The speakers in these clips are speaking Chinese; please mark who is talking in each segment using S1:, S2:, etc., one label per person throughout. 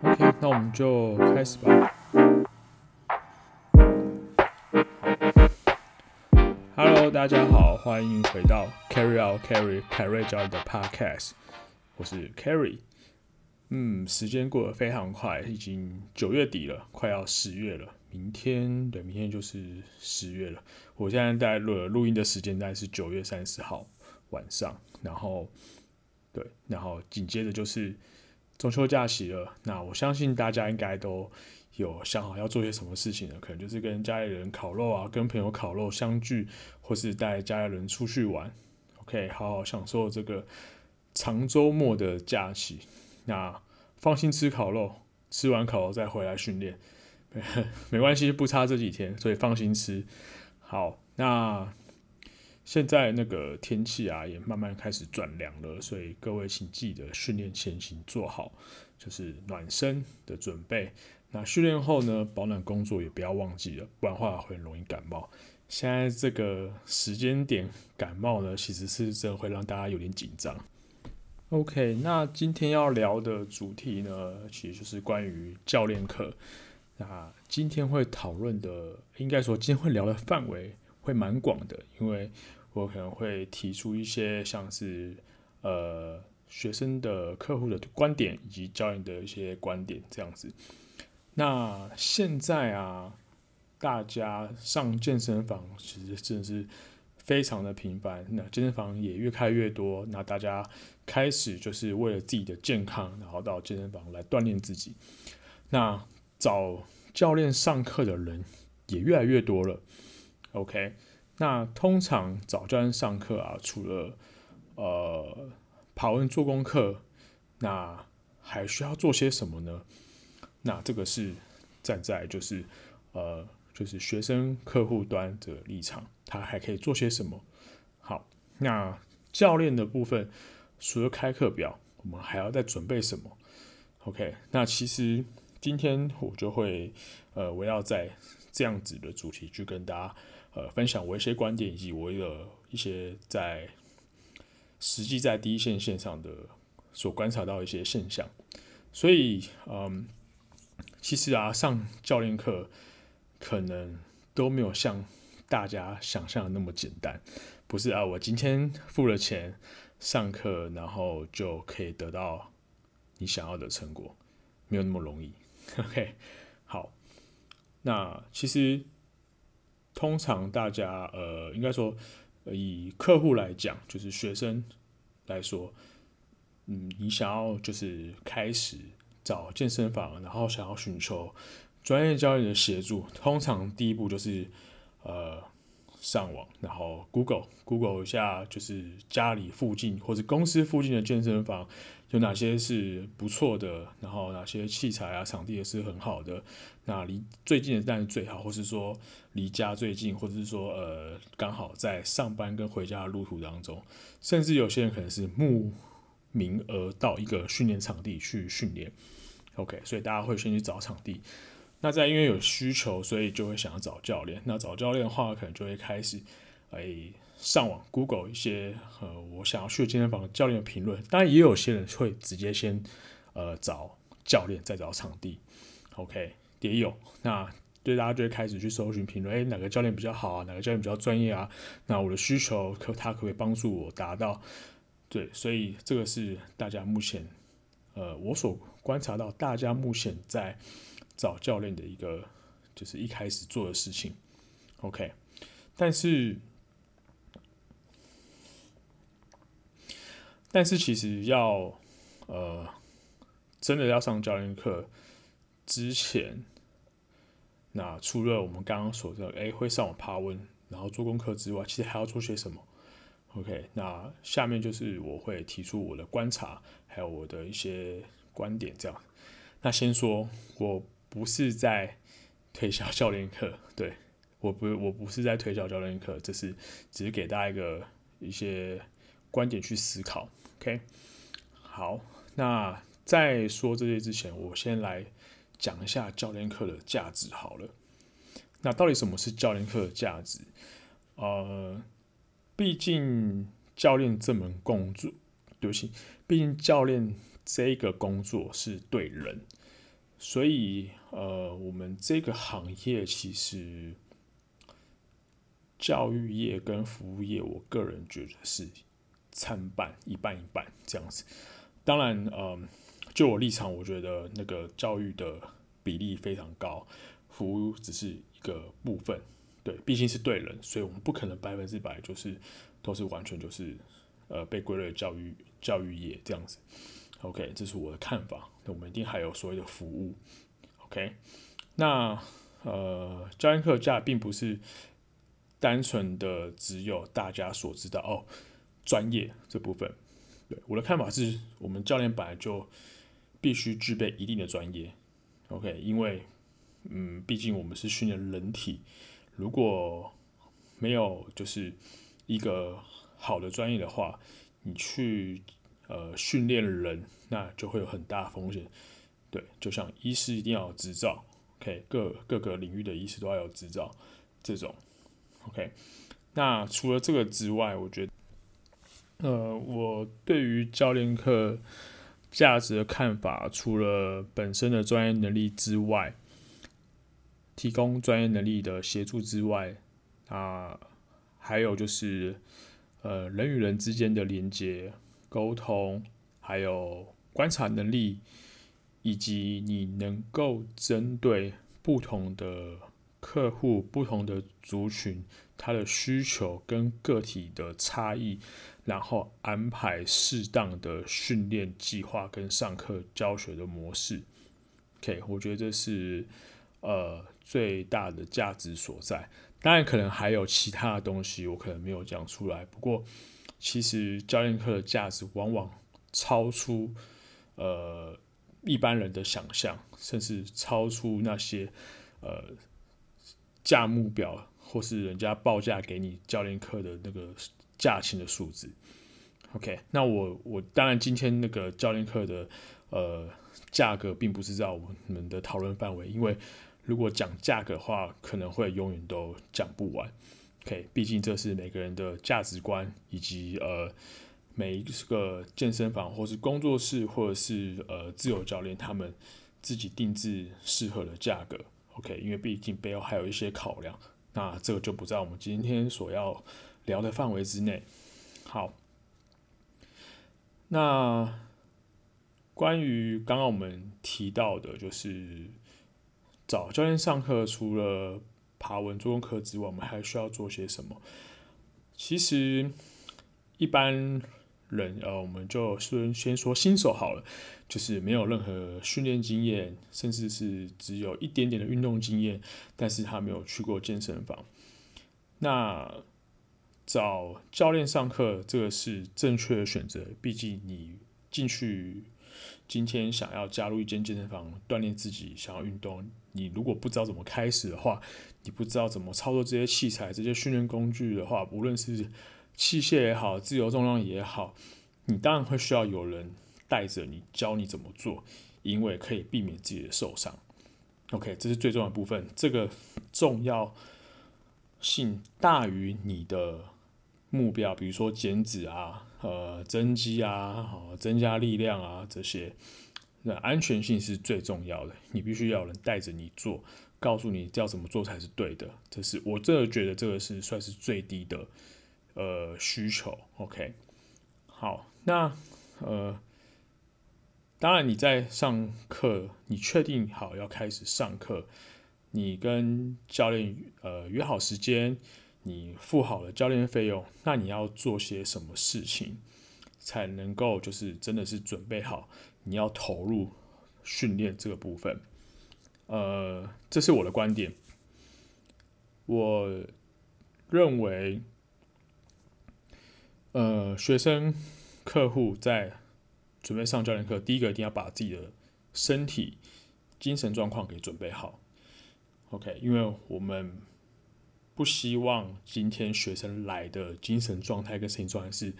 S1: OK，那我们就开始吧。Hello，大家好，欢迎回到 Carry Out Carry 凯瑞教练的 Podcast，我是 Carry。嗯，时间过得非常快，已经九月底了，快要十月了。明天，对，明天就是十月了。我现在在录录音的时间大概是九月三十号晚上，然后，对，然后紧接着就是中秋假期了。那我相信大家应该都有想好要做些什么事情了，可能就是跟家里人烤肉啊，跟朋友烤肉相聚，或是带家里人出去玩。OK，好好享受这个长周末的假期。那放心吃烤肉，吃完烤肉再回来训练。没关系，不差这几天，所以放心吃。好，那现在那个天气啊，也慢慢开始转凉了，所以各位请记得训练前行做好，就是暖身的准备。那训练后呢，保暖工作也不要忘记了，不然的话会很容易感冒。现在这个时间点感冒呢，其实是真的会让大家有点紧张。OK，那今天要聊的主题呢，其实就是关于教练课。那今天会讨论的，应该说今天会聊的范围会蛮广的，因为我可能会提出一些像是呃学生的客户的观点，以及教练的一些观点这样子。那现在啊，大家上健身房其实真的是非常的频繁，那健身房也越开越多，那大家开始就是为了自己的健康，然后到健身房来锻炼自己。那找教练上课的人也越来越多了，OK？那通常早教上课啊，除了呃爬文做功课，那还需要做些什么呢？那这个是站在就是呃就是学生客户端的立场，他还可以做些什么？好，那教练的部分，除了开课表，我们还要再准备什么？OK？那其实。今天我就会呃围绕在这样子的主题去跟大家呃分享我一些观点以及我的一些在实际在第一线线上的所观察到一些现象，所以嗯，其实啊上教练课可能都没有像大家想象的那么简单，不是啊，我今天付了钱上课，然后就可以得到你想要的成果，没有那么容易。OK，好，那其实通常大家呃，应该说以客户来讲，就是学生来说，嗯，你想要就是开始找健身房，然后想要寻求专业教练的协助，通常第一步就是呃上网，然后 Google Google 一下，就是家里附近或者公司附近的健身房。有哪些是不错的，然后哪些器材啊、场地也是很好的，那离最近的当然最好，或是说离家最近，或者是说呃刚好在上班跟回家的路途当中，甚至有些人可能是慕名而到一个训练场地去训练，OK，所以大家会先去找场地，那在因为有需求，所以就会想要找教练，那找教练的话，可能就会开始哎。上网 Google 一些呃，我想要去健身房教练的评论，当然也有些人会直接先呃找教练，再找场地，OK 也有。那对大家就会开始去搜寻评论，诶，哪个教练比较好啊？哪个教练比较专业啊？那我的需求可他可不可以帮助我达到？对，所以这个是大家目前呃我所观察到大家目前在找教练的一个就是一开始做的事情，OK，但是。但是其实要，呃，真的要上教练课之前，那除了我们刚刚所说的，诶，会上网爬文，然后做功课之外，其实还要做些什么？OK，那下面就是我会提出我的观察，还有我的一些观点，这样。那先说，我不是在推销教练课，对，我不，我不是在推销教练课，这是只是给大家一个一些观点去思考。OK，好，那在说这些之前，我先来讲一下教练课的价值好了。那到底什么是教练课的价值？呃，毕竟教练这门工作，对不起，毕竟教练这个工作是对人，所以呃，我们这个行业其实教育业跟服务业，我个人觉得是参半，一半一半这样子。当然，呃，就我立场，我觉得那个教育的比例非常高，服务只是一个部分。对，毕竟是对人，所以我们不可能百分之百就是都是完全就是呃被归类教育教育业这样子。OK，这是我的看法。那我们一定还有所谓的服务。OK，那呃教练课价并不是单纯的只有大家所知道哦专业这部分。对，我的看法是我们教练本来就必须具备一定的专业。OK，因为嗯毕竟我们是训练人体。如果没有就是一个好的专业的话，你去呃训练人，那就会有很大风险。对，就像医师一定要执照，OK，各各个领域的医师都要有执照，这种，OK。那除了这个之外，我觉得，呃，我对于教练课价值的看法，除了本身的专业能力之外，提供专业能力的协助之外，啊，还有就是，呃，人与人之间的连接、沟通，还有观察能力，以及你能够针对不同的客户、不同的族群，他的需求跟个体的差异，然后安排适当的训练计划跟上课教学的模式。OK，我觉得这是。呃，最大的价值所在，当然可能还有其他的东西，我可能没有讲出来。不过，其实教练课的价值往往超出呃一般人的想象，甚至超出那些呃价目表或是人家报价给你教练课的那个价钱的数字。OK，那我我当然今天那个教练课的呃价格并不是在我们的讨论范围，因为。如果讲价格的话，可能会永远都讲不完。OK，毕竟这是每个人的价值观，以及呃每一个健身房或是工作室，或者是呃自由教练他们自己定制适合的价格。OK，因为毕竟背后还有一些考量，那这个就不在我们今天所要聊的范围之内。好，那关于刚刚我们提到的，就是。找教练上课，除了爬文做功课之外，我们还需要做些什么？其实一般人，呃，我们就先先说新手好了，就是没有任何训练经验，甚至是只有一点点的运动经验，但是他没有去过健身房。那找教练上课，这个是正确的选择，毕竟你进去。今天想要加入一间健身房锻炼自己，想要运动，你如果不知道怎么开始的话，你不知道怎么操作这些器材、这些训练工具的话，无论是器械也好，自由重量也好，你当然会需要有人带着你，教你怎么做，因为可以避免自己的受伤。OK，这是最重要的部分，这个重要性大于你的目标，比如说减脂啊。呃，增肌啊，增加力量啊，这些，那安全性是最重要的。你必须要有人带着你做，告诉你要怎么做才是对的。这是我这个觉得这个是算是最低的呃需求。OK，好，那呃，当然你在上课，你确定好要开始上课，你跟教练呃约好时间。你付好了教练费用，那你要做些什么事情才能够就是真的是准备好你要投入训练这个部分？呃，这是我的观点。我认为，呃，学生客户在准备上教练课，第一个一定要把自己的身体、精神状况给准备好。OK，因为我们。不希望今天学生来的精神状态跟身体状态是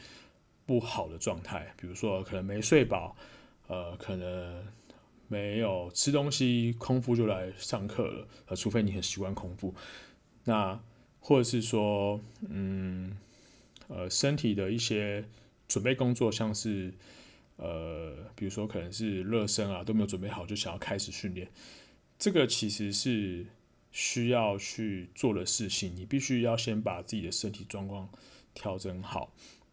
S1: 不好的状态，比如说可能没睡饱，呃，可能没有吃东西，空腹就来上课了，呃，除非你很习惯空腹，那或者是说，嗯，呃，身体的一些准备工作，像是呃比如说可能是热身啊都没有准备好就想要开始训练，这个其实是需要去做的事情。你必须要先把自己的身体状况调整好，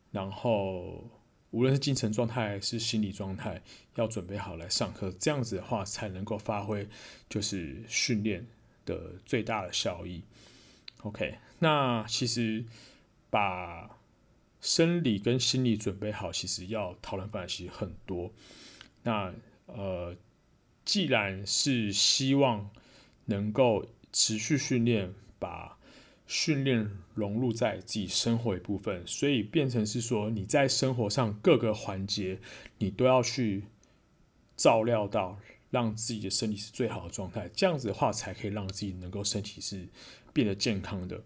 S1: 然后无论是精神状态还是心理状态，要准备好来上课，这样子的话才能够发挥就是训练的最大的效益。OK，那其实把生理跟心理准备好，其实要讨论范围其实很多。那呃，既然是希望能够持续训练，把训练融入在自己生活一部分，所以变成是说你在生活上各个环节，你都要去照料到，让自己的身体是最好的状态。这样子的话，才可以让自己能够身体是变得健康的。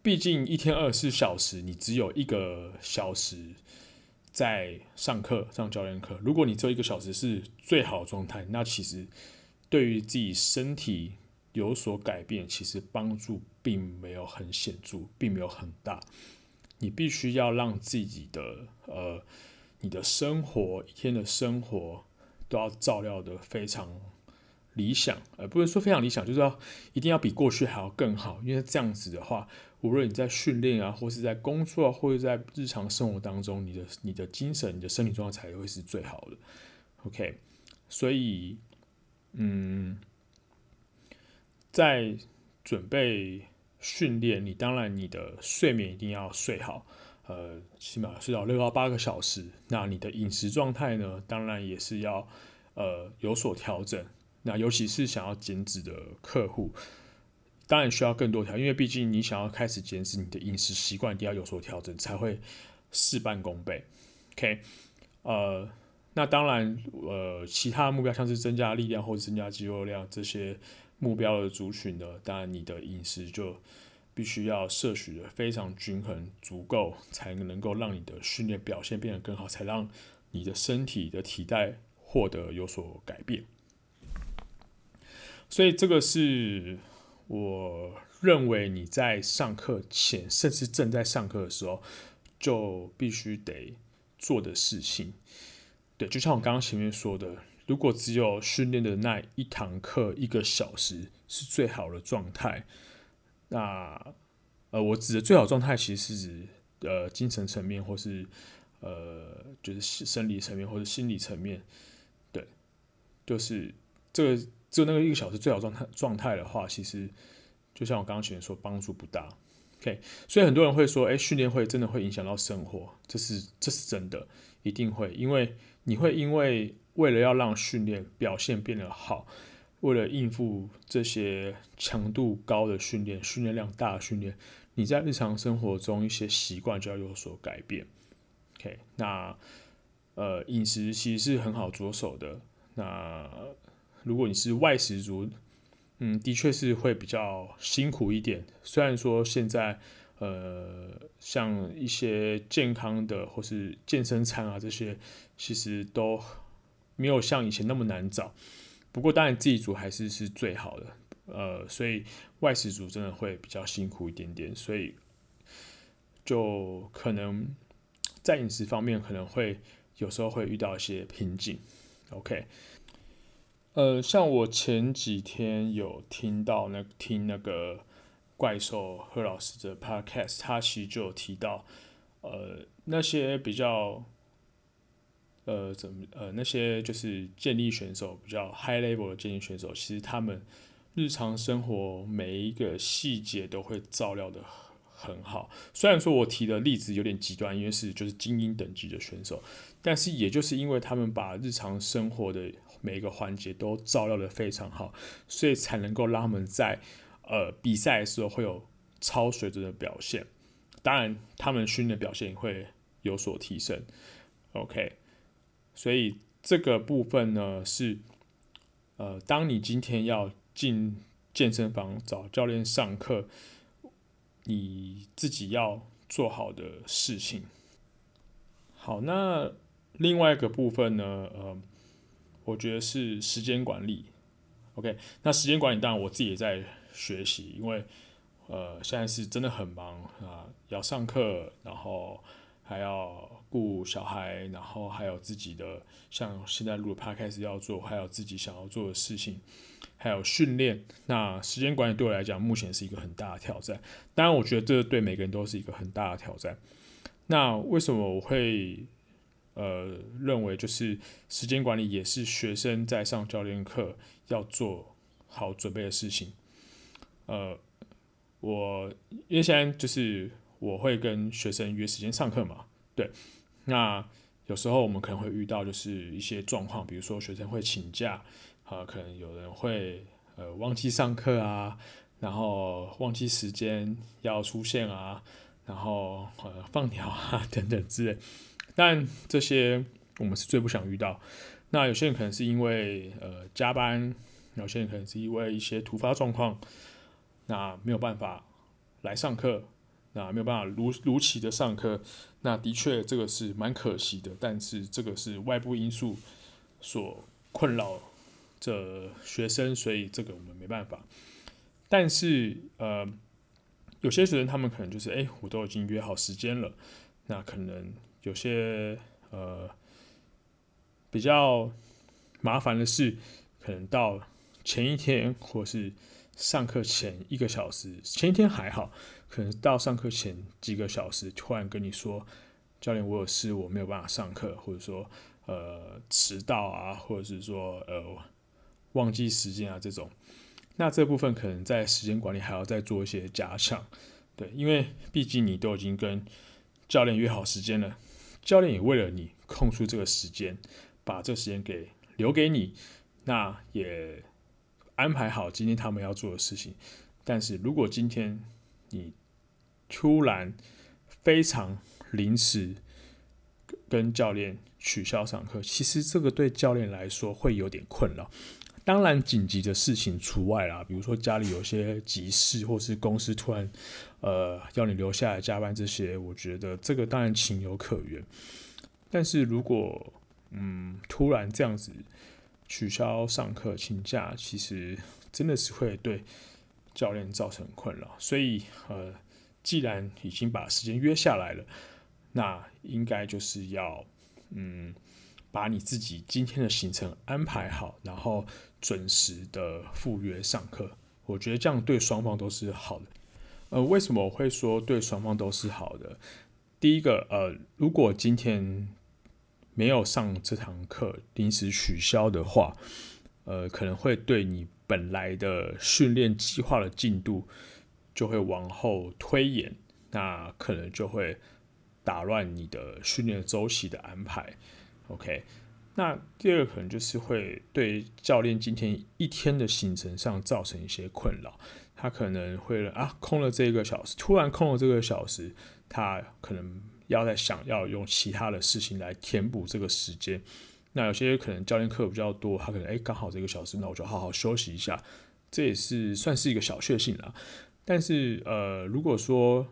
S1: 毕竟一天二十四小时，你只有一个小时在上课上教练课。如果你只有一个小时是最好的状态，那其实对于自己身体有所改变，其实帮助并没有很显著，并没有很大。你必须要让自己的呃，你的生活一天的生活都要照料得非常理想，而不是说非常理想，就是要一定要比过去还要更好。因为这样子的话，无论你在训练啊，或是在工作啊，或者在日常生活当中，你的你的精神、你的身体状态才会是最好的。OK，所以，嗯，在准备训练，你当然你的睡眠一定要睡好，呃，起码睡到六到八个小时。那你的饮食状态呢，当然也是要呃有所调整。那尤其是想要减脂的客户。当然需要更多调，因为毕竟你想要开始减脂，你的饮食习惯一定要有所调整，才会事半功倍。OK，呃，那当然，呃，其他目标像是增加力量或者增加肌肉量这些目标的族群呢，当然你的饮食就必须要摄取的非常均衡、足够，才能够让你的训练表现变得更好，才让你的身体的体态获得有所改变。所以这个是。我认为你在上课前，甚至正在上课的时候，就必须得做的事情。对，就像我刚刚前面说的，如果只有训练的那一堂课一个小时是最好的状态，那呃，我指的最好状态其实是指呃精神层面，或是呃就是生理层面或者心理层面。对，就是这个。只有那个一个小时最好状态状态的话，其实就像我刚刚前面说，帮助不大。OK，所以很多人会说，哎，训练会真的会影响到生活，这是这是真的，一定会，因为你会因为为了要让训练表现变得好，为了应付这些强度高的训练、训练量大的训练，你在日常生活中一些习惯就要有所改变。OK，那呃饮食其实是很好着手的，那。如果你是外食族，嗯，的确是会比较辛苦一点。虽然说现在，呃，像一些健康的或是健身餐啊这些，其实都没有像以前那么难找。不过当然自己煮还是是最好的，呃，所以外食族真的会比较辛苦一点点，所以就可能在饮食方面可能会有时候会遇到一些瓶颈。OK。呃，像我前几天有听到那听那个怪兽贺老师的 podcast，他其实就有提到，呃，那些比较，呃，怎么，呃，那些就是健力选手，比较 high level 的健力选手，其实他们日常生活每一个细节都会照料得很好。虽然说我提的例子有点极端，因为是就是精英等级的选手，但是也就是因为他们把日常生活的每一个环节都照料得非常好，所以才能够让他们在呃比赛的时候会有超水准的表现。当然，他们训练表现也会有所提升。OK，所以这个部分呢是呃，当你今天要进健身房找教练上课，你自己要做好的事情。好，那另外一个部分呢，呃。我觉得是时间管理，OK。那时间管理当然我自己也在学习，因为呃现在是真的很忙啊，要上课，然后还要顾小孩，然后还有自己的，像现在录的 Podcast 要做，还有自己想要做的事情，还有训练。那时间管理对我来讲，目前是一个很大的挑战。当然，我觉得这对每个人都是一个很大的挑战。那为什么我会呃认为就是时间管理也是学生在上教练课要做好准备的事情？呃，我因为现在就是我会跟学生约时间上课嘛，对。那有时候我们可能会遇到就是一些状况，比如说学生会请假，啊、呃，可能有人会呃忘记上课啊，然后忘记时间要出现啊。然后呃放鸟啊 等等之类，但这些我们是最不想遇到。那有些人可能是因为呃加班，有些人可能是因为一些突发状况，那没有办法来上课，那没有办法如如期的上课。那的确这个是蛮可惜的，但是这个是外部因素所困扰着学生，所以这个我们没办法。但是呃。有些学生他们可能就是，哎、我都已经约好时间了，那可能有些呃比较麻烦的是，可能到前一天或是上课前一个小时，前一天还好，可能到上课前几个小时，突然跟你说，教练，我有事，我没有办法上课，或者说呃迟到啊，或者是说呃忘记时间啊这种。那这部分可能在时间管理还要再做一些加强，对，因为毕竟你都已经跟教练约好时间了，教练也为了你空出这个时间，把这时间给留给你，那也安排好今天他们要做的事情。但是如果今天你突然非常临时跟教练取消上课，其实这个对教练来说会有点困扰。当然，紧急的事情除外啦，比如说家里有些急事，或是公司突然呃要你留下来加班这些，我觉得这个当然情有可原。但是如果嗯突然这样子取消上课请假，其实真的是会对教练造成困扰。所以呃，既然已经把时间约下来了，那应该就是要嗯。把你自己今天的行程安排好，然后准时的赴约上课，我觉得这样对双方都是好的。呃，为什么我会说对双方都是好的？第一个，呃，如果今天没有上这堂课，临时取消的话，呃，可能会对你本来的训练计划的进度就会往后推延，那可能就会打乱你的训练周期的安排。OK，那第二个可能就是会对教练今天一天的行程上造成一些困扰，他可能会啊空了这一个小时，突然空了这个小时，他可能要在想要用其他的事情来填补这个时间。那有些可能教练课比较多，他可能哎刚好这个小时，那我就好好休息一下，这也是算是一个小确幸啦。但是呃，如果说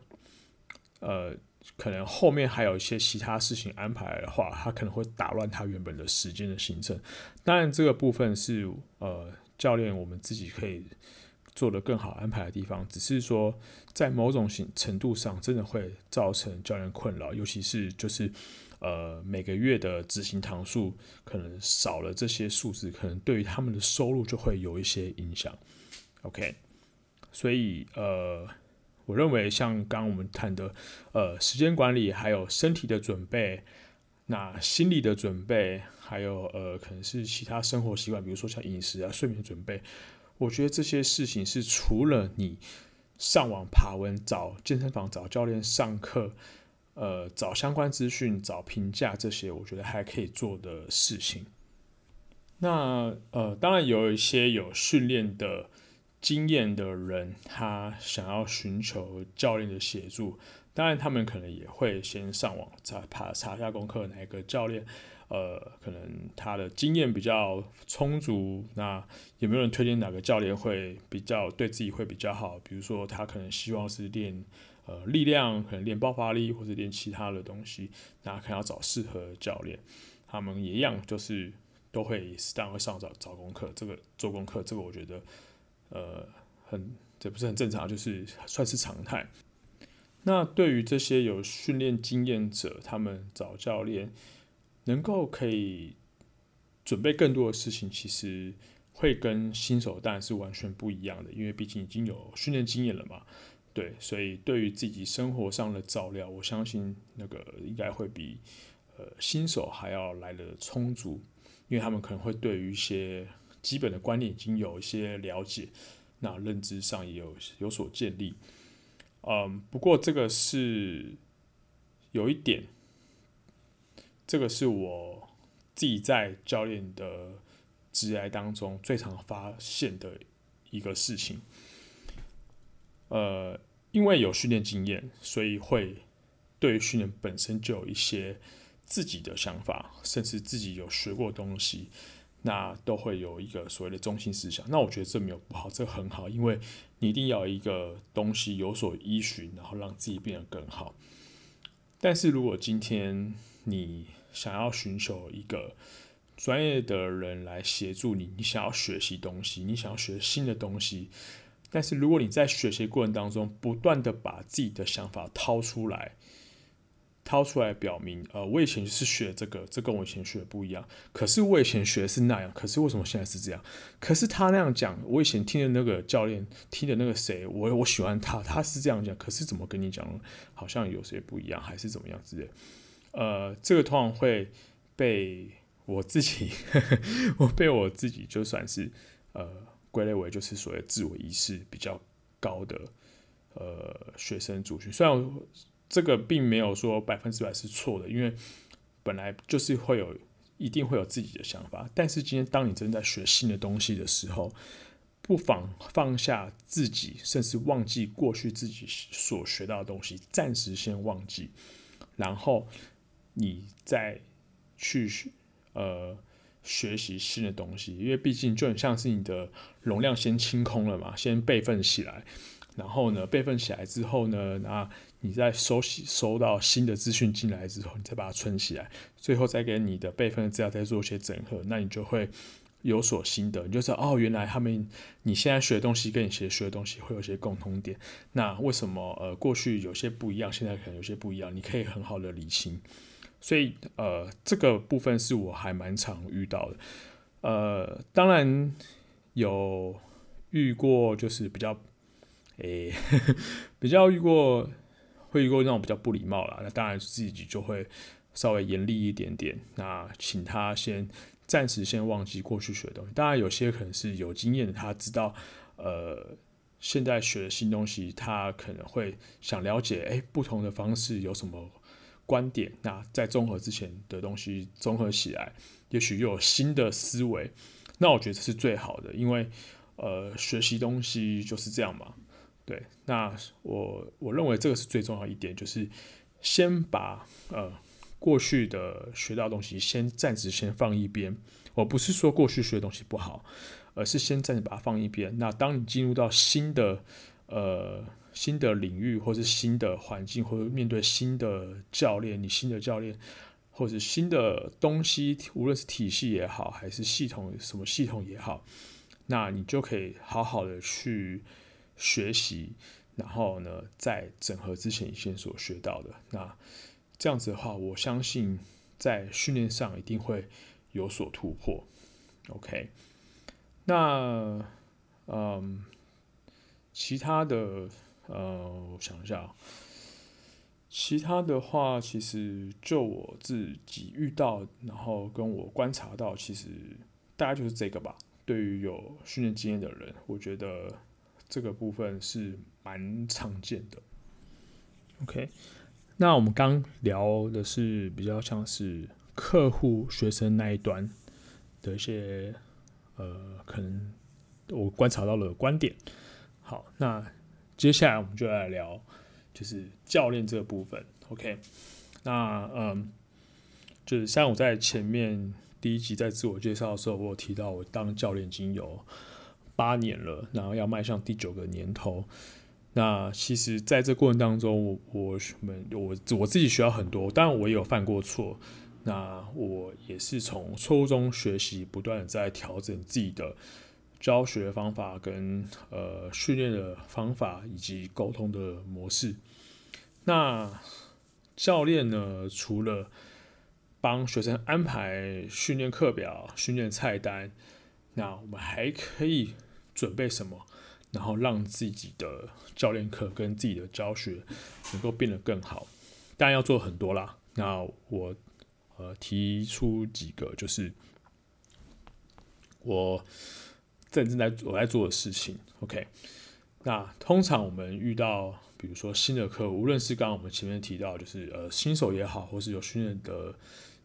S1: 呃。可能后面还有一些其他事情安排的话，他可能会打乱他原本的时间的行程。当然，这个部分是呃教练我们自己可以做得更好安排的地方，只是说在某种程度上，真的会造成教练困扰，尤其是就是呃每个月的执行堂数可能少了这些数字，可能对于他们的收入就会有一些影响。OK，所以呃。我认为像刚刚我们谈的，呃，时间管理，还有身体的准备，那心理的准备，还有呃，可能是其他生活习惯，比如说像饮食啊、睡眠准备，我觉得这些事情是除了你上网爬文、找健身房、找教练上课，呃，找相关资讯、找评价这些，我觉得还可以做的事情。那呃，当然有一些有训练的。经验的人，他想要寻求教练的协助，当然他们可能也会先上网查查查一下功课，哪一个教练，呃，可能他的经验比较充足，那有没有人推荐哪个教练会比较对自己会比较好？比如说他可能希望是练呃力量，可能练爆发力，或者练其他的东西，那可能要找适合的教练。他们也一样，就是都会适当会上找找功课，这个做功课，这个我觉得。呃，很，这不是很正常，就是 算是常态。那对于这些有训练经验者，他们找教练能够可以准备更多的事情，其实会跟新手当然是完全不一样的，因为毕竟已经有训练经验了嘛。对，所以对于自己生活上的照料，我相信那个应该会比呃新手还要来的充足，因为他们可能会对于一些基本的观念已经有一些了解，那认知上也有有所建立。嗯，不过这个是有一点，这个是我自己在教练的职涯当中最常发现的一个事情。呃。因为有训练经验，所以会对训练本身就有一些自己的想法，甚至自己有学过东西，那都会有一个所谓的中心思想。那我觉得这没有不好，这很好，因为你一定要一个东西有所依循，然后让自己变得更好。但是如果今天你想要寻求一个专业的人来协助你，你想要学习东西，你想要学新的东西。但是如果你在学习过程当中不断的把自己的想法掏出来，掏出来表明，呃，我以前是学这个，这跟我以前学的不一样。可是我以前学的是那样，可是为什么现在是这样？可是他那样讲，我以前听的那个教练，听的那个谁，我我喜欢他，他是这样讲，可是怎么跟你讲，好像有些不一样，还是怎么样之类。呃，这个通常会被我自己，我被我自己就算是呃。归类为就是所谓自我意识比较高的呃学生族群，虽然这个并没有说百分之百是错的，因为本来就是会有一定会有自己的想法，但是今天当你正在学新的东西的时候，不妨放下自己，甚至忘记过去自己所学到的东西，暂时先忘记，然后你再去呃。学习新的东西，因为毕竟就很像是你的容量先清空了嘛，先备份起来，然后呢，备份起来之后呢，那你在收集收到新的资讯进来之后，你再把它存起来，最后再给你的备份资料再做一些整合，那你就会有所心得，你就知道哦，原来他们你现在学的东西跟你以前学的东西会有些共同点，那为什么呃过去有些不一样，现在可能有些不一样，你可以很好的理清。所以，呃，这个部分是我还蛮常遇到的。呃，当然有遇过，就是比较，诶、欸，比较遇过，会遇过那种比较不礼貌啦。那当然自己就会稍微严厉一点点。那请他先暂时先忘记过去学的东西。当然有些可能是有经验的，他知道，呃，现在学的新东西，他可能会想了解，诶、欸，不同的方式有什么。观点，那在综合之前的东西综合起来，也许又有新的思维，那我觉得这是最好的，因为呃，学习东西就是这样嘛。对，那我我认为这个是最重要一点，就是先把呃过去的学到的东西先暂时先放一边。我不是说过去学的东西不好，而是先暂时把它放一边。那当你进入到新的呃。新的领域，或是新的环境，或者面对新的教练，你新的教练，或者新的东西，无论是体系也好，还是系统什么系统也好，那你就可以好好的去学习，然后呢，在整合之前以前所学到的，那这样子的话，我相信在训练上一定会有所突破。OK，那嗯，其他的。呃，我想一下，其他的话，其实就我自己遇到，然后跟我观察到，其实大概就是这个吧。对于有训练经验的人，我觉得这个部分是蛮常见的。OK，那我们刚聊的是比较像是客户、学生那一端的一些呃，可能我观察到了观点。好，那。接下来我们就来聊，就是教练这个部分。OK，那嗯，就是像我在前面第一集在自我介绍的时候，我有提到我当教练已经有八年了，然后要迈向第九个年头。那其实在这过程当中，我我们我我自己学到很多，当然我也有犯过错。那我也是从错误中学习，不断的在调整自己的。教学方法跟呃训练的方法以及沟通的模式，那教练呢，除了帮学生安排训练课表、训练菜单，那我们还可以准备什么？然后让自己的教练课跟自己的教学能够变得更好。当然要做很多啦。那我呃提出几个，就是我正正在我在做的事情。OK，那通常我们遇到比如说新的课，无论是刚刚我们前面提到，就是呃新手也好，或是有训练的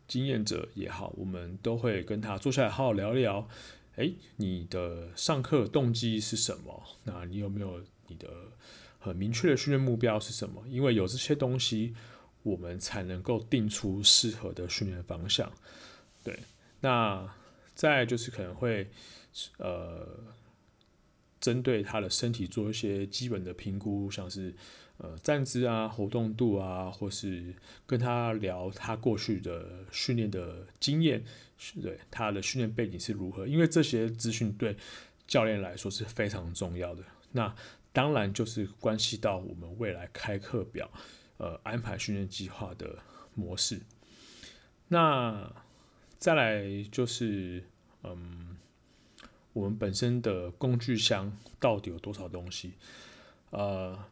S1: 经验者也好，我们都会跟他坐下来好好聊聊。哎，你的上课动机是什么？那你有没有你的很明确的训练目标是什么？因为有这些东西，我们才能够定出适合的训练方向。对，那再就是可能会呃，针对他的身体做一些基本的评估，像是呃站姿啊、活动度啊，或是跟他聊他过去的训练的经验。对他的训练背景是如何？因为这些资讯对教练来说是非常重要的。那当然就是关系到我们未来开课表、呃安排训练计划的模式。那再来就是，嗯，我们本身的工具箱到底有多少东西？呃，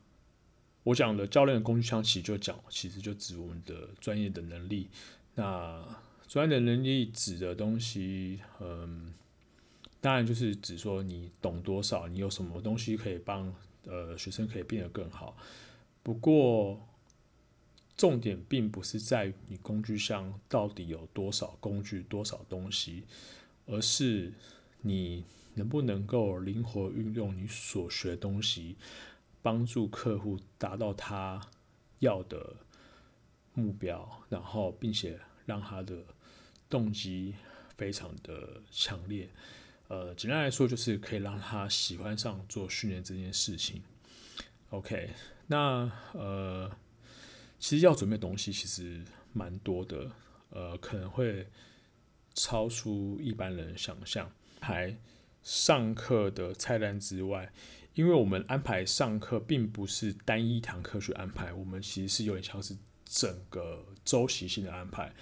S1: 我讲的教练的工具箱其实就讲，其实就指我们的专业的能力。那专业的能力指的东西，嗯，当然就是指说你懂多少，你有什么东西可以帮呃学生可以变得更好。不过，重点并不是在于你工具箱到底有多少工具、多少东西，而是你能不能够灵活运用你所学东西，帮助客户达到他要的目标，然后并且让他的动机非常的强烈，呃，简单来说就是可以让他喜欢上做训练这件事情。OK，那呃，其实要准备东西其实蛮多的，呃，可能会超出一般人想象。还上课的菜单之外，因为我们安排上课并不是单一堂课去安排，我们其实是有点像是整个周期性的安排。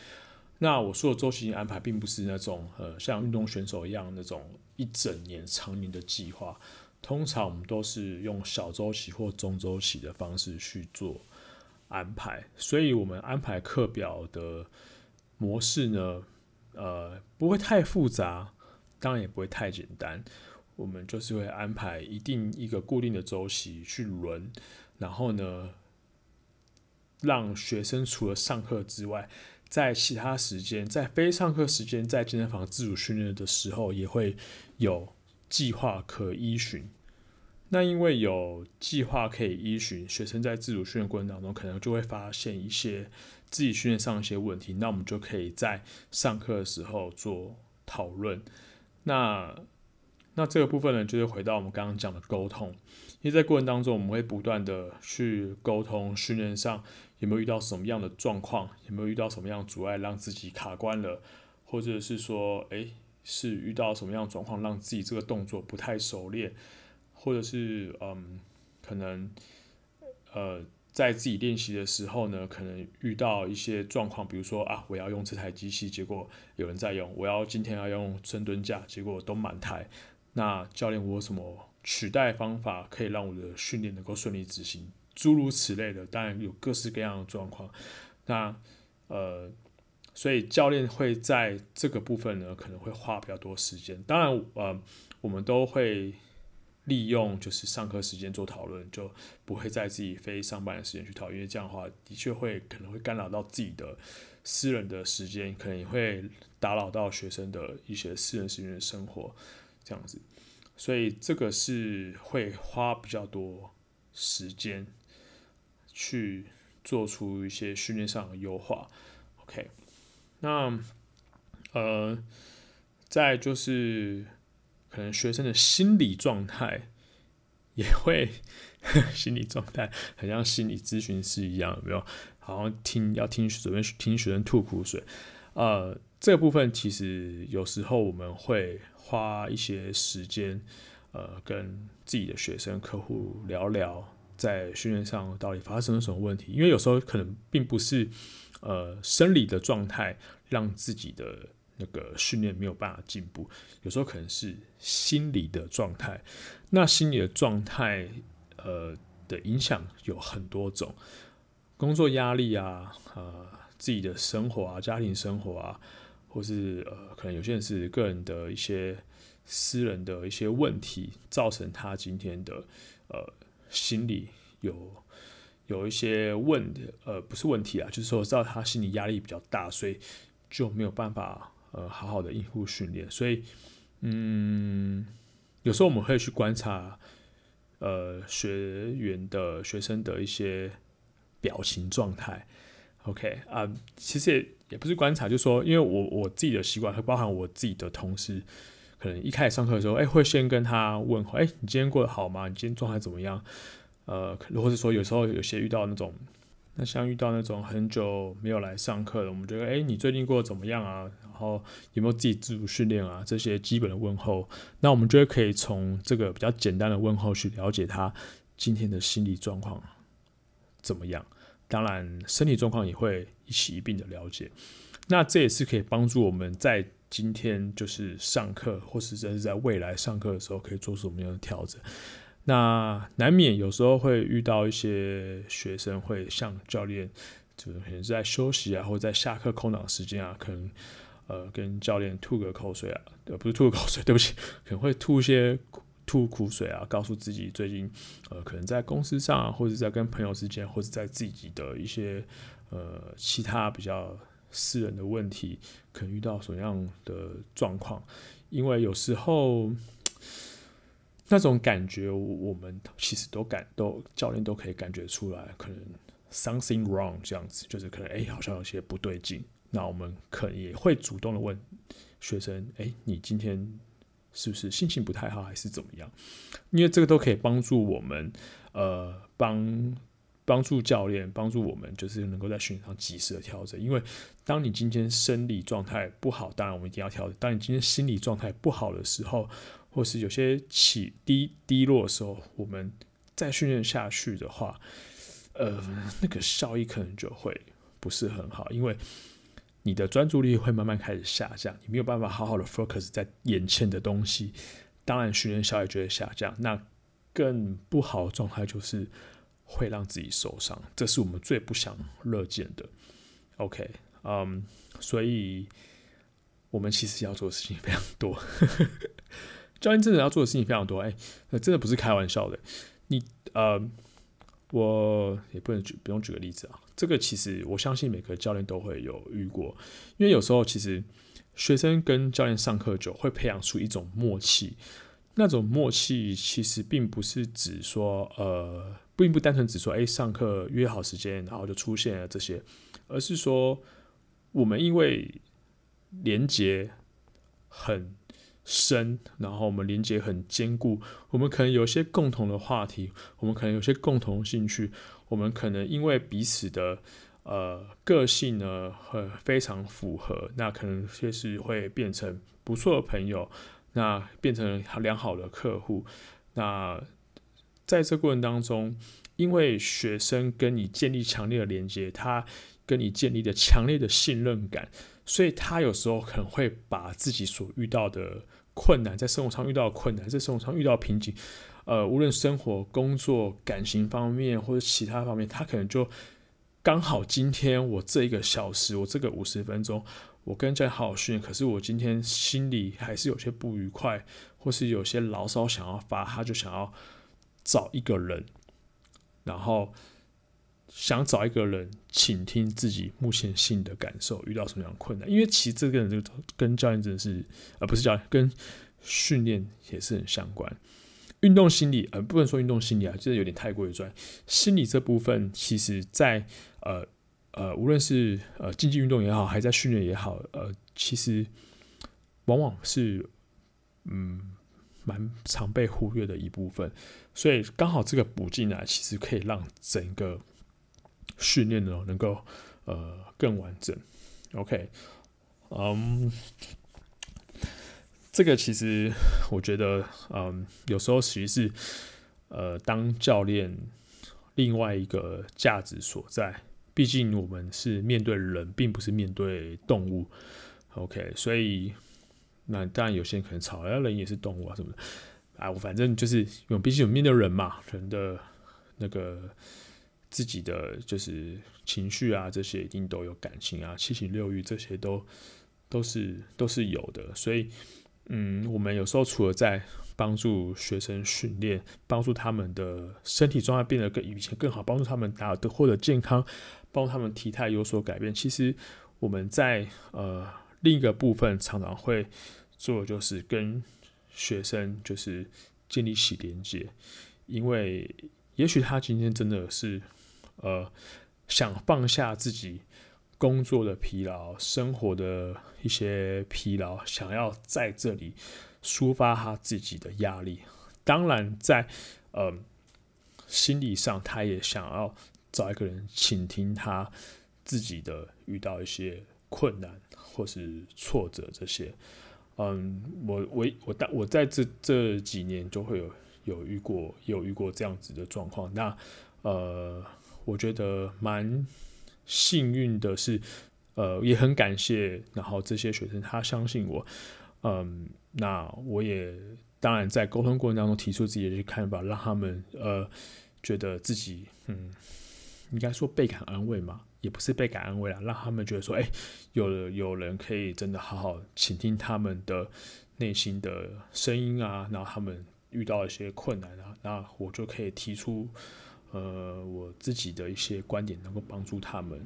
S1: 那我说的周期性安排，并不是那种呃像运动选手一样那种一整年长年的计划。通常我们都是用小周期或中周期的方式去做安排。所以，我们安排课表的模式呢，呃，不会太复杂，当然也不会太简单。我们就是会安排一定一个固定的周期去轮，然后呢，让学生除了上课之外，在其他时间，在非上课时间，在健身房自主训练的时候，也会有计划可依循。那因为有计划可以依循，学生在自主训练过程当中，可能就会发现一些自己训练上一些问题，那我们就可以在上课的时候做讨论。那那这个部分呢，就是回到我们刚刚讲的沟通，因为在过程当中，我们会不断的去沟通训练上。有没有遇到什么样的状况？有没有遇到什么样阻碍让自己卡关了？或者是说，诶，是遇到什么样的状况让自己这个动作不太熟练？或者是嗯，可能呃，在自己练习的时候呢，可能遇到一些状况，比如说啊，我要用这台机器，结果有人在用；我要今天要用深蹲架，结果都满台。那教练，我有什么取代方法可以让我的训练能够顺利执行？诸如此类的，当然有各式各样的状况。那呃，所以教练会在这个部分呢，可能会花比较多时间。当然，呃，我们都会利用就是上课时间做讨论，就不会在自己非上班的时间去讨论，因为这样的话的确会可能会干扰到自己的私人的时间，可能也会打扰到学生的一些私人时间的生活这样子。所以这个是会花比较多时间。去做出一些训练上的优化，OK，那呃，再就是可能学生的心理状态也会，心理状态很像心理咨询师一样，有没有？好像听要听准备听学生吐苦水，呃，这个部分其实有时候我们会花一些时间，呃，跟自己的学生客户聊聊。在训练上到底发生了什么问题？因为有时候可能并不是呃生理的状态让自己的那个训练没有办法进步，有时候可能是心理的状态。那心理的状态呃的影响有很多种，工作压力啊，呃，自己的生活啊，家庭生活啊，或是呃，可能有些人是个人的一些私人的一些问题，造成他今天的呃。心理有有一些问，呃，不是问题啊，就是说知道他心理压力比较大，所以就没有办法呃好好的应付训练。所以，嗯，有时候我们会去观察呃学员的学生的一些表情状态。OK 啊，其实也也不是观察，就是说，因为我我自己的习惯会包含我自己的同事。可能一开始上课的时候，哎、会先跟他问候，哎、你今天过得好吗？你今天状态怎么样？呃，或者说有时候有些遇到那种，那像遇到那种很久没有来上课的，我们觉得，哎、你最近过得怎么样啊？然后有没有自己自主训练啊？这些基本的问候，那我们就会可以从这个比较简单的问候去了解他今天的心理状况怎么样。当然，身体状况也会一起一并的了解。那这也是可以帮助我们在。今天就是上课，或是甚至在未来上课的时候，可以做出什么样的调整？那难免有时候会遇到一些学生会向教练，就是可能是在休息啊，或者在下课空档时间啊，可能呃跟教练吐个口水啊，呃不是吐个口水，对不起，可能会吐一些吐苦水啊，告诉自己最近呃可能在公司上，或者在跟朋友之间，或者在自己的一些呃其他比较。私人的问题可能遇到什么样的状况？因为有时候那种感觉，我们其实都感都教练都可以感觉出来，可能 something wrong 这样子，就是可能哎、好像有些不对劲。那我们可能也会主动的问学生：哎、你今天是不是心情不太好，还是怎么样？因为这个都可以帮助我们，呃，帮。帮助教练，帮助我们，就是能够在训练上及时的调整。因为当你今天生理状态不好，当然我们一定要调整。当你今天心理状态不好的时候，或是有些起低低落的时候，我们再训练下去的话，呃，那个效益可能就会不是很好，因为你的专注力会慢慢开始下降，你没有办法好好的 focus 在眼前的东西，当然训练效益就会下降。那更不好的状态就是。会让自己受伤，这是我们最不想乐见的。OK，嗯、所以我们其实要做的事情非常多。教练真的要做的事情非常多，哎，那真的不是开玩笑的。你呃，我也不能举，不用举个例子啊。这个其实我相信每个教练都会有遇过，因为有时候其实学生跟教练上课久，会培养出一种默契。那种默契其实并不是指说呃。并不单纯只说，哎，上课约好时间，然后就出现了这些，而是说，我们因为连接很深，然后我们连接很坚固，我们可能有些共同的话题，我们可能有些共同兴趣，我们可能因为彼此的呃个性呢，会非常符合，那可能确实会变成不错的朋友，那变成良好的客户，那。在这过程当中，因为学生跟你建立强烈的连接，他跟你建立的强烈的信任感，所以他有时候可能会把自己所遇到的困难，在生活上遇到的困难，在生活上遇到瓶颈，呃，无论生活、工作、感情方面或者其他方面，他可能就刚好今天我这一个小时，我这个五十分钟，我跟教练好好训练，可是我今天心里还是有些不愉快，或是有些牢骚想要发，他就想要。找一个人，然后想找一个人倾听自己目前心里的感受，遇到什么样的困难？因为其实这个人就跟教练真的是，而、不是教练，跟训练也是很相关。运动心理，呃，不能说运动心理啊，就是有点太过于专。心理这部分，其实在呃呃，无论是呃竞技运动也好，还在训练也好，呃，其实往往是嗯。蛮常被忽略的一部分，所以刚好这个补进来，其实可以让整个训练呢能够呃更完整。OK，嗯，这个其实我觉得，嗯，有时候其实是呃当教练另外一个价值所在。毕竟我们是面对人，并不是面对动物。OK，所以那当然有些人可能吵，那人也是动物啊什么的。啊，我反正就是，因为毕竟有面对人嘛，人的那个自己的就是情绪啊，这些一定都有感情啊，七情六欲这些都都是都是有的。所以，嗯，我们有时候除了在帮助学生训练，帮助他们的身体状态变得更以前更好，帮助他们达到获得健康，帮助他们体态有所改变。其实我们在呃另一个部分常常会做，就是跟学生就是建立起连接，因为也许他今天真的是呃想放下自己工作的疲劳、生活的一些疲劳，想要在这里抒发他自己的压力。当然在，在呃心理上，他也想要找一个人倾听他自己的遇到一些困难或是挫折这些。嗯，我我我大我在这这几年就会有有遇过有遇过这样子的状况。那呃，我觉得蛮幸运的是，呃，也很感谢，然后这些学生他相信我，嗯，那我也当然在沟通过程当中提出自己的看法，让他们呃觉得自己嗯，应该说倍感安慰嘛。也不是倍感安慰啊，让他们觉得说，哎、欸，有有人可以真的好好倾听他们的内心的声音啊，然后他们遇到一些困难啊，那我就可以提出，呃，我自己的一些观点，能够帮助他们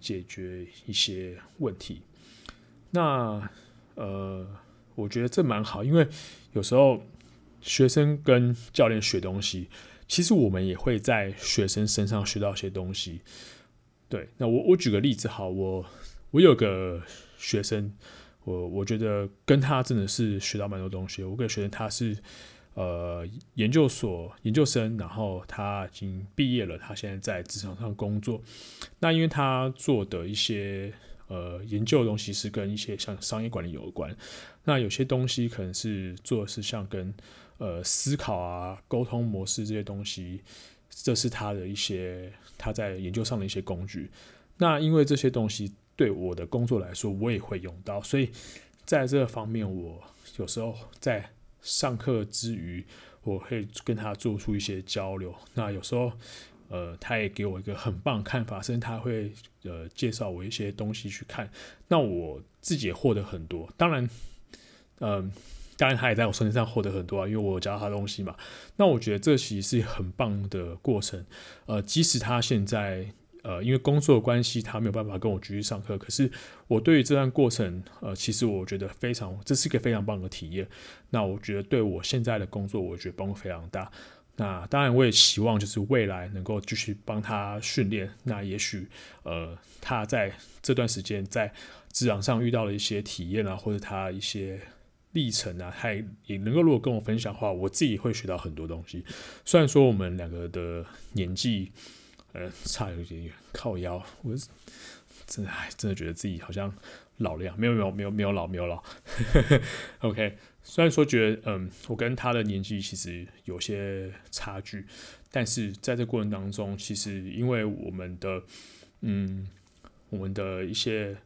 S1: 解决一些问题。那呃，我觉得这蛮好，因为有时候学生跟教练学东西，其实我们也会在学生身上学到一些东西。对，那我我举个例子好，我我有个学生，我我觉得跟他真的是学到蛮多东西。我有个学生他是呃研究所研究生，然后他已经毕业了，他现在在职场上工作。那因为他做的一些呃研究的东西是跟一些像商业管理有关，那有些东西可能是做的是像跟呃思考啊、沟通模式这些东西。这是他的一些他在研究上的一些工具。那因为这些东西对我的工作来说，我也会用到，所以在这方面，我有时候在上课之余，我会跟他做出一些交流。那有时候，呃，他也给我一个很棒的看法，甚至他会呃介绍我一些东西去看。那我自己也获得很多。当然，嗯、当然，他也在我身上获得很多啊，因为我教他东西嘛。那我觉得这其实是很棒的过程。呃，即使他现在呃因为工作关系，他没有办法跟我继续上课，可是我对于这段过程，呃，其实我觉得非常，这是一个非常棒的体验。那我觉得对我现在的工作，我觉得帮助非常大。那当然，我也希望就是未来能够继续帮他训练。那也许呃，他在这段时间在职场上遇到了一些体验啊，或者他一些。历程啊，还也能够如果跟我分享的话，我自己会学到很多东西。虽然说我们两个的年纪，呃，差有点远，靠腰，我真的，还真的觉得自己好像老了样，没有没有没有没有老没有老。OK，虽然说觉得，嗯，我跟他的年纪其实有些差距，但是在这过程当中，其实因为我们的，嗯，我们的一些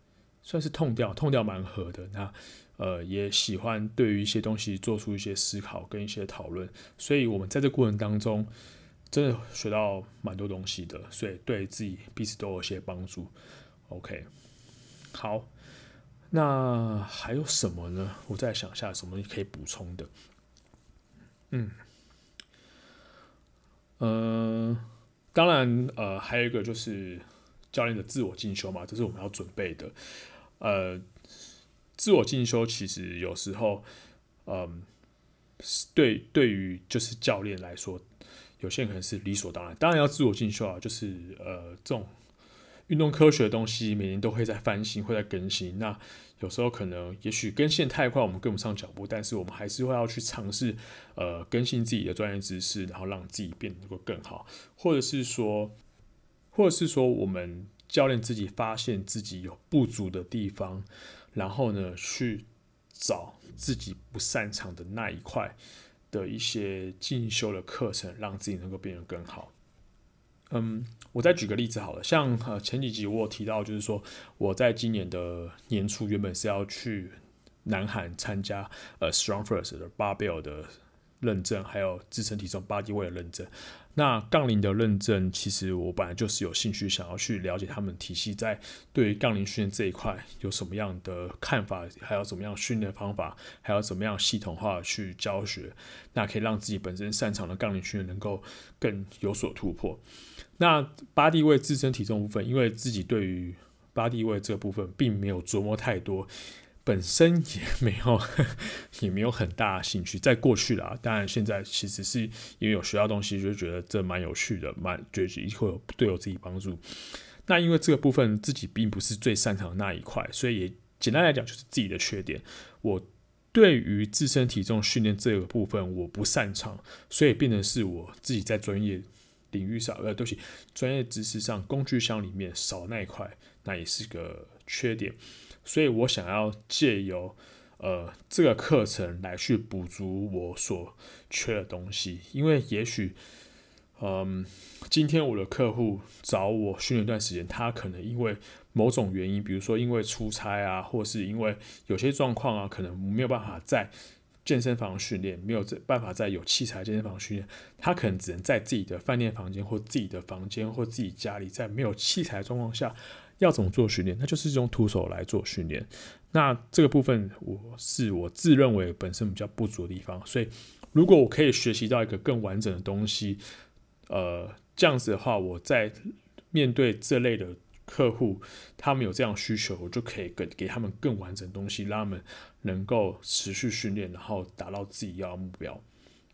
S1: 算是痛调，痛调蛮合的，那。呃，也喜欢对于一些东西做出一些思考跟一些讨论，所以我们在这过程当中真的学到蛮多东西的，所以对自己彼此都有些帮助。OK，好，那还有什么呢？我再想一下什么可以补充的。嗯，呃，当然，呃，还有一个就是教练的自我进修嘛，这是我们要准备的，呃。自我进修其实有时候，嗯，对对于就是教练来说，有些人可能是理所当然。当然要自我进修啊，就是呃这种运动科学的东西，每年都会在翻新，会在更新。那有时候可能也许更新太快，我们跟不上脚步，但是我们还是会要去尝试呃更新自己的专业知识，然后让自己变得更好，或者是说，或者是说我们教练自己发现自己有不足的地方。然后呢，去找自己不擅长的那一块的一些进修的课程，让自己能够变得更好。嗯，我再举个例子好了，像呃前几集我有提到，就是说我在今年的年初原本是要去南韩参加呃 StrongFirst 的 Barbell 的认证，还有自身体重 Bodyweight 的认证。那杠铃的认证，其实我本来就是有兴趣想要去了解他们体系在对于杠铃训练这一块有什么样的看法，还有怎么样训练方法，还有怎么样系统化去教学，那可以让自己本身擅长的杠铃训练能够更有所突破。那八地位自身体重部分，因为自己对于八地位这个部分并没有琢磨太多。本身也没有，也没有很大兴趣。在过去啦，当然现在其实是因为有学到东西，就觉得这蛮有趣的，蛮觉得会有对我自己帮助。那因为这个部分自己并不是最擅长的那一块，所以也简单来讲就是自己的缺点。我对于自身体重训练这个部分我不擅长，所以变成是我自己在专业领域上，呃，对不起，专业知识上工具箱里面少那一块，那也是个缺点。所以我想要借由呃这个课程来去补足我所缺的东西，因为也许嗯今天我的客户找我训练一段时间，他可能因为某种原因，比如说因为出差啊，或是因为有些状况啊，可能没有办法在健身房训练，没有办法在有器材健身房训练，他可能只能在自己的饭店房间或自己的房间或自己家里，在没有器材状况下。要怎么做训练？那就是用徒手来做训练。那这个部分，我是我自认为本身比较不足的地方。所以，如果我可以学习到一个更完整的东西，呃，这样子的话，我在面对这类的客户，他们有这样需求，我就可以给给他们更完整的东西，让他们能够持续训练，然后达到自己要的目标。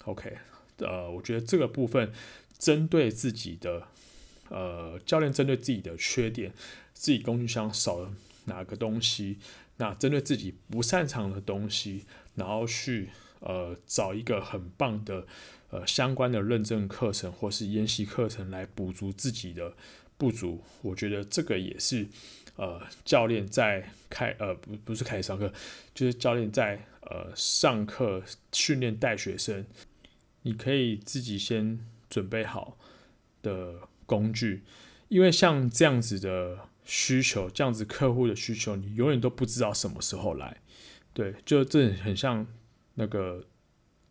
S1: OK，呃，我觉得这个部分针对自己的。呃，教练针对自己的缺点，自己工具箱少了哪个东西，那针对自己不擅长的东西，然后去呃找一个很棒的呃相关的认证课程或是研习课程来补足自己的不足。我觉得这个也是呃教练在开呃不不是开始上课，就是教练在呃上课训练带学生，你可以自己先准备好的。工具，因为像这样子的需求，这样子客户的需求，你永远都不知道什么时候来。对，就这很像那个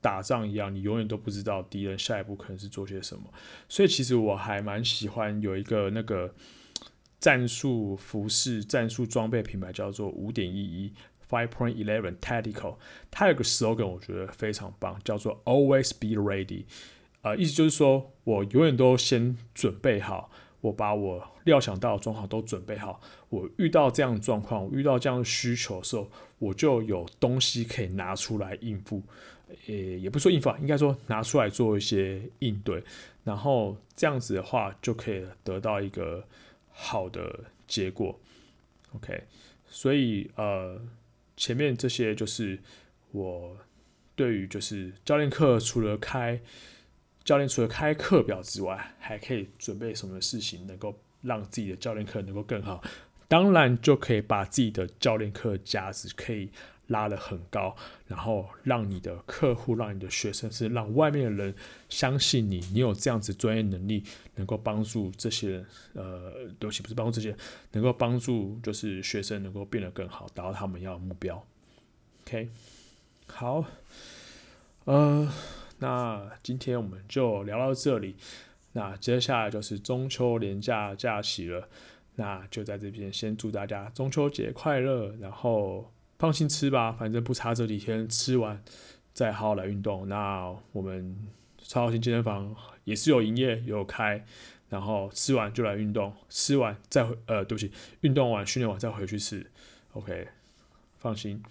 S1: 打仗一样，你永远都不知道敌人下一步可能是做些什么。所以其实我还蛮喜欢有一个那个战术服饰、战术装备品牌叫做五点一一 （Five Point Eleven Tactical），它有个 slogan 我觉得非常棒，叫做 “Always be ready”。呃，意思就是说，我永远都先准备好，我把我料想到的状况都准备好。我遇到这样的状况，我遇到这样的需求的时候，我就有东西可以拿出来应付。呃，也不说应付啊，应该说拿出来做一些应对。然后这样子的话，就可以得到一个好的结果。OK，所以呃，前面这些就是我对于就是教练课除了开。教练除了开课表之外，还可以准备什么事情，能够让自己的教练课能够更好？当然就可以把自己的教练课价值可以拉得很高，然后让你的客户、让你的学生，是让外面的人相信你，你有这样子专业能力，能够帮助这些，呃，对不起，不是帮助这些，能够帮助就是学生能够变得更好，达到他们要的目标。OK，好，呃。那今天我们就聊到这里，那接下来就是中秋连假假期了，那就在这边先祝大家中秋节快乐，然后放心吃吧，反正不差这几天，吃完再好好来运动。那我们超好心健身房也是有营业有开，然后吃完就来运动，吃完再回呃，对不起，运动完训练完再回去吃，OK，放心，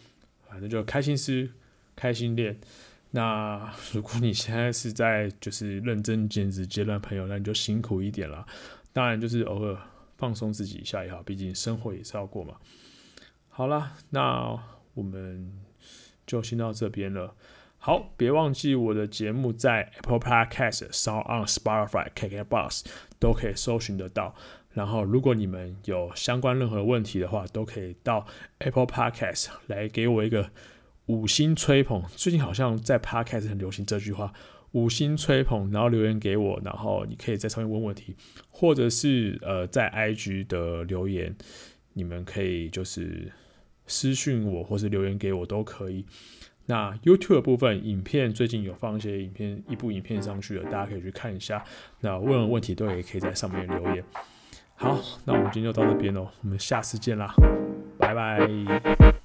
S1: 反正就开心吃，开心练。那 如果你现在是在就是认真减脂阶段，朋友，那你就辛苦一点了。当然，就是偶尔放松自己一下也好，毕竟生活也是要过嘛。好了，那我们就先到这边了。好，别忘记我的节目在 Apple Podcast、SoundOn、Spotify、KKBox 都可以搜寻得到。然后，如果你们有相关任何问题的话，都可以到 Apple Podcast 来给我一个。五星吹捧，最近好像在 Podcast 很流行这句话。五星吹捧，然后留言给我，然后你可以在上面问问题，或者是呃在 IG 的留言，你们可以就是私讯我，或是留言给我都可以。那 YouTube 的部分，影片最近有放一些影片，一部影片上去了，大家可以去看一下。那问问题都也可以在上面留言。好，那我们今天就到这边喽，我们下次见啦，拜拜。